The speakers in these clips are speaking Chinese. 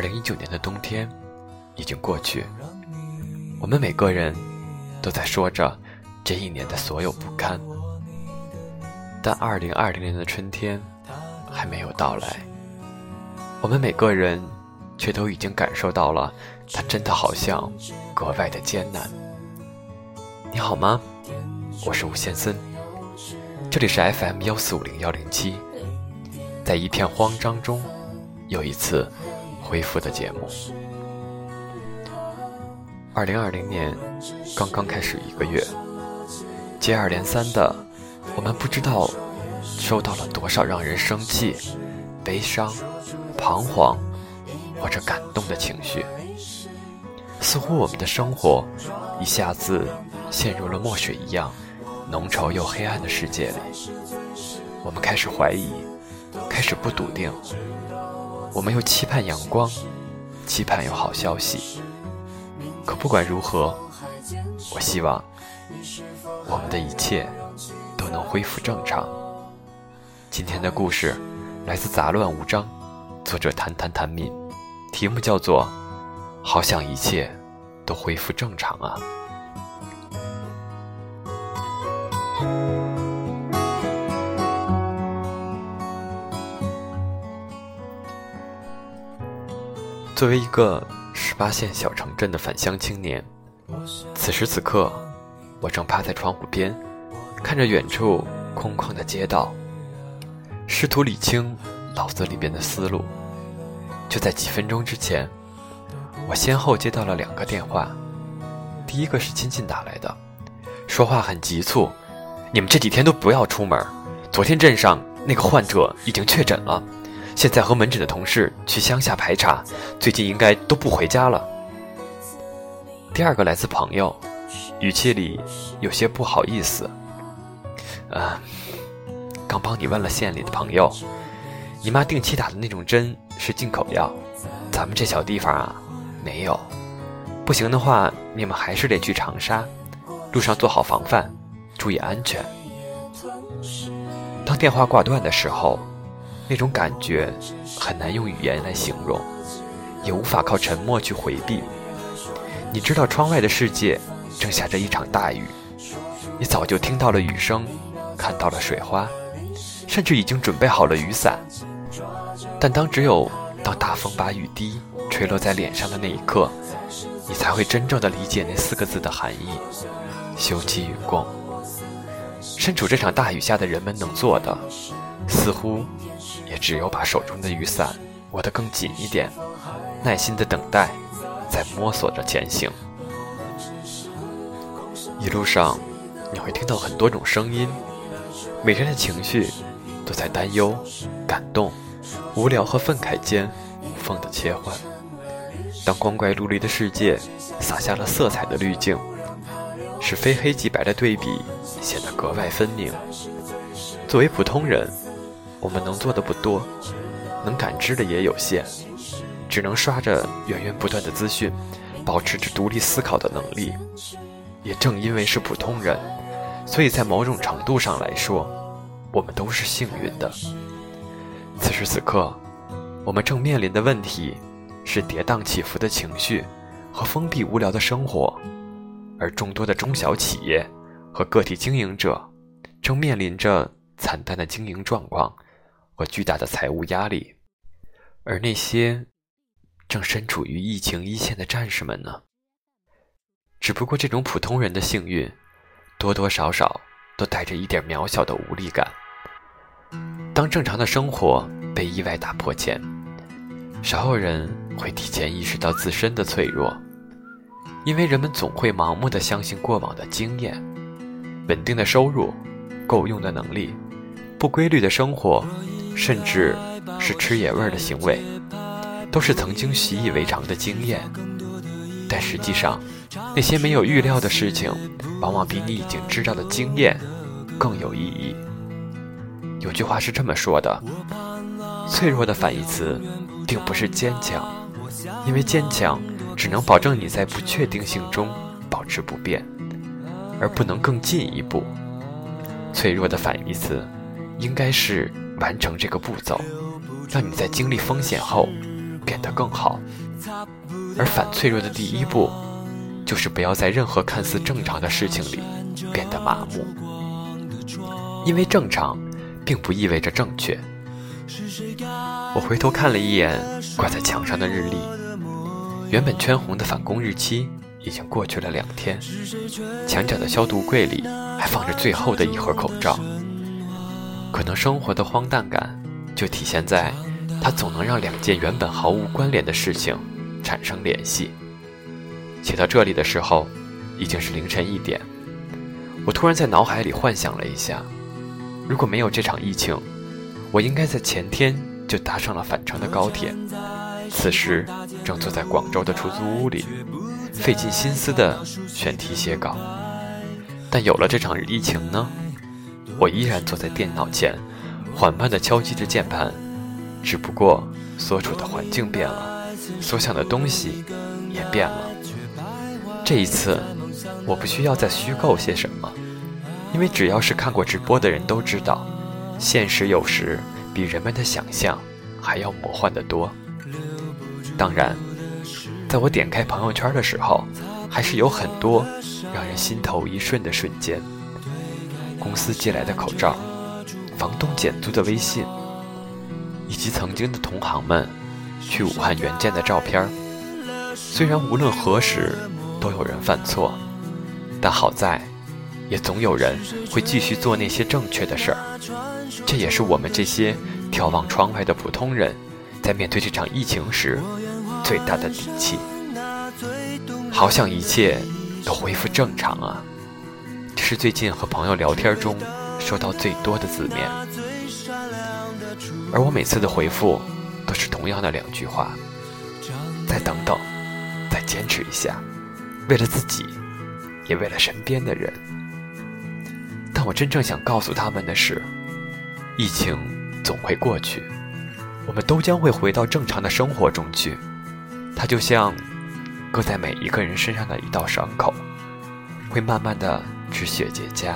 二零一九年的冬天已经过去，我们每个人都在说着这一年的所有不堪，但二零二零年的春天还没有到来，我们每个人却都已经感受到了它真的好像格外的艰难。你好吗？我是吴先森，这里是 FM 幺四五零幺零七，在一片慌张中，又一次。恢复的节目。二零二零年刚刚开始一个月，接二连三的，我们不知道收到了多少让人生气、悲伤、彷徨或者感动的情绪。似乎我们的生活一下子陷入了墨水一样浓稠又黑暗的世界里。我们开始怀疑，开始不笃定。我们又期盼阳光，期盼有好消息。可不管如何，我希望我们的一切都能恢复正常。今天的故事来自《杂乱无章》，作者谈谈谈敏，题目叫做《好想一切都恢复正常啊》。作为一个十八线小城镇的返乡青年，此时此刻，我正趴在窗户边，看着远处空旷的街道，试图理清脑子里边的思路。就在几分钟之前，我先后接到了两个电话，第一个是亲戚打来的，说话很急促：“你们这几天都不要出门，昨天镇上那个患者已经确诊了。”现在和门诊的同事去乡下排查，最近应该都不回家了。第二个来自朋友，语气里有些不好意思。呃，刚帮你问了县里的朋友，你妈定期打的那种针是进口药，咱们这小地方啊没有。不行的话，你们还是得去长沙，路上做好防范，注意安全。当电话挂断的时候。那种感觉很难用语言来形容，也无法靠沉默去回避。你知道窗外的世界正下着一场大雨，你早就听到了雨声，看到了水花，甚至已经准备好了雨伞。但当只有当大风把雨滴吹落在脸上的那一刻，你才会真正的理解那四个字的含义：休戚与共。身处这场大雨下的人们能做的，似乎……也只有把手中的雨伞握得更紧一点，耐心的等待，在摸索着前行。一路上，你会听到很多种声音，每天的情绪都在担忧、感动、无聊和愤慨间无缝的切换。当光怪陆离的世界洒下了色彩的滤镜，使非黑即白的对比显得格外分明。作为普通人。我们能做的不多，能感知的也有限，只能刷着源源不断的资讯，保持着独立思考的能力。也正因为是普通人，所以在某种程度上来说，我们都是幸运的。此时此刻，我们正面临的问题是跌宕起伏的情绪和封闭无聊的生活，而众多的中小企业和个体经营者正面临着惨淡的经营状况。和巨大的财务压力，而那些正身处于疫情一线的战士们呢？只不过这种普通人的幸运，多多少少都带着一点渺小的无力感。当正常的生活被意外打破前，少有人会提前意识到自身的脆弱，因为人们总会盲目的相信过往的经验，稳定的收入、够用的能力、不规律的生活。甚至是吃野味的行为，都是曾经习以为常的经验。但实际上，那些没有预料的事情，往往比你已经知道的经验更有意义。有句话是这么说的：脆弱的反义词，并不是坚强，因为坚强只能保证你在不确定性中保持不变，而不能更进一步。脆弱的反义词，应该是。完成这个步骤，让你在经历风险后变得更好。而反脆弱的第一步，就是不要在任何看似正常的事情里变得麻木，因为正常并不意味着正确。我回头看了一眼挂在墙上的日历，原本圈红的返工日期已经过去了两天，墙角的消毒柜里还放着最后的一盒口罩。可能生活的荒诞感，就体现在它总能让两件原本毫无关联的事情产生联系。写到这里的时候，已经是凌晨一点。我突然在脑海里幻想了一下，如果没有这场疫情，我应该在前天就搭上了返程的高铁，此时正坐在广州的出租屋里，费尽心思的选题写稿。但有了这场疫情呢？我依然坐在电脑前，缓慢地敲击着键盘，只不过所处的环境变了，所想的东西也变了。这一次，我不需要再虚构些什么，因为只要是看过直播的人都知道，现实有时比人们的想象还要魔幻得多。当然，在我点开朋友圈的时候，还是有很多让人心头一瞬的瞬间。公司寄来的口罩，房东减租的微信，以及曾经的同行们去武汉援建的照片虽然无论何时都有人犯错，但好在，也总有人会继续做那些正确的事儿。这也是我们这些眺望窗外的普通人，在面对这场疫情时最大的底气。好想一切都恢复正常啊！是最近和朋友聊天中收到最多的字面，而我每次的回复都是同样的两句话：再等等，再坚持一下，为了自己，也为了身边的人。但我真正想告诉他们的是，疫情总会过去，我们都将会回到正常的生活中去。它就像搁在每一个人身上的一道伤口，会慢慢的。止血结痂，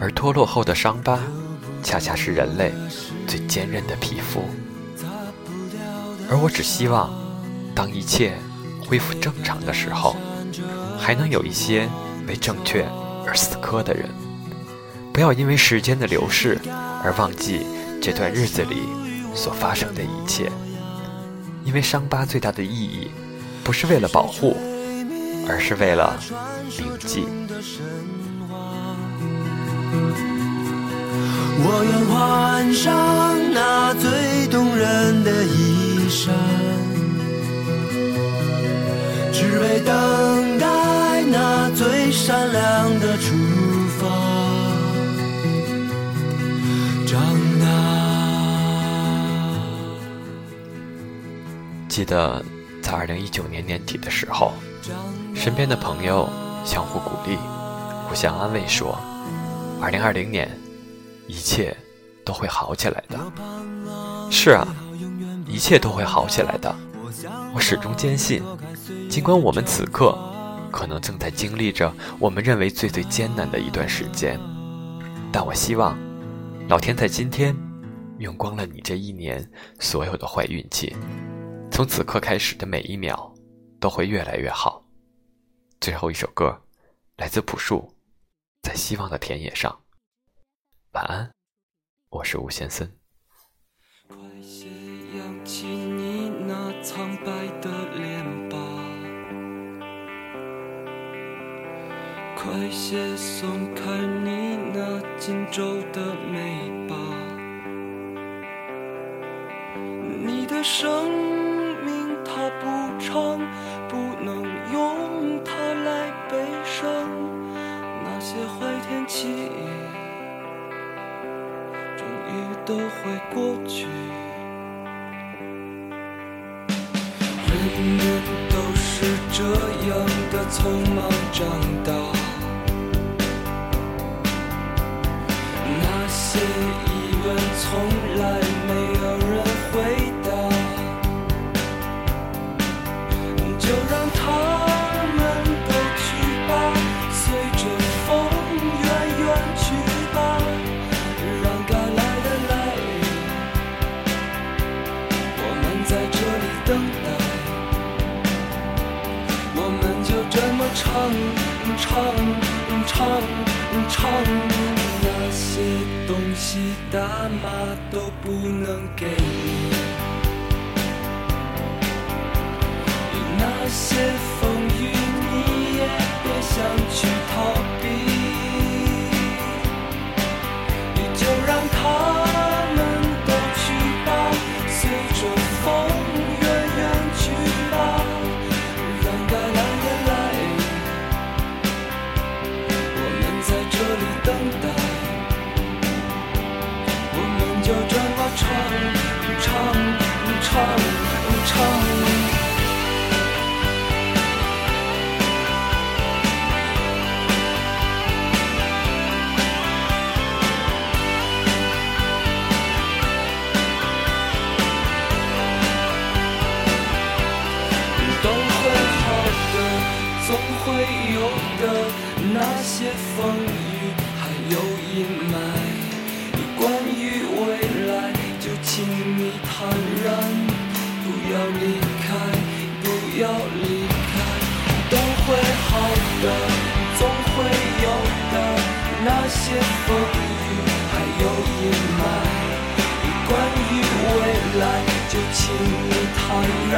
而脱落后的伤疤，恰恰是人类最坚韧的皮肤。而我只希望，当一切恢复正常的时候，还能有一些为正确而死磕的人。不要因为时间的流逝而忘记这段日子里所发生的一切，因为伤疤最大的意义，不是为了保护，而是为了铭记。我愿换上那最动人的衣衫，只为等待那最闪亮的出发。长大。记得在二零一九年年底的时候，身边的朋友相互鼓励，互相安慰说：“二零二零年。”一切都会好起来的。是啊，一切都会好起来的。我始终坚信，尽管我们此刻可能正在经历着我们认为最最艰难的一段时间，但我希望，老天在今天用光了你这一年所有的坏运气，从此刻开始的每一秒都会越来越好。最后一首歌，来自朴树，在希望的田野上。晚安，我是吴先森。快些扬起你那苍白的脸吧，快些松开你那紧皱的眉吧。你的生都会过去。人们都是这样的匆忙长大，是大妈都不能给你。就这么唱唱唱唱都会好的总会有的那些风雨还有阴霾。关于未来就请你坦然。不要离开不要离开都会好的总会有的那些风雨还有阴霾关于未来就请你坦然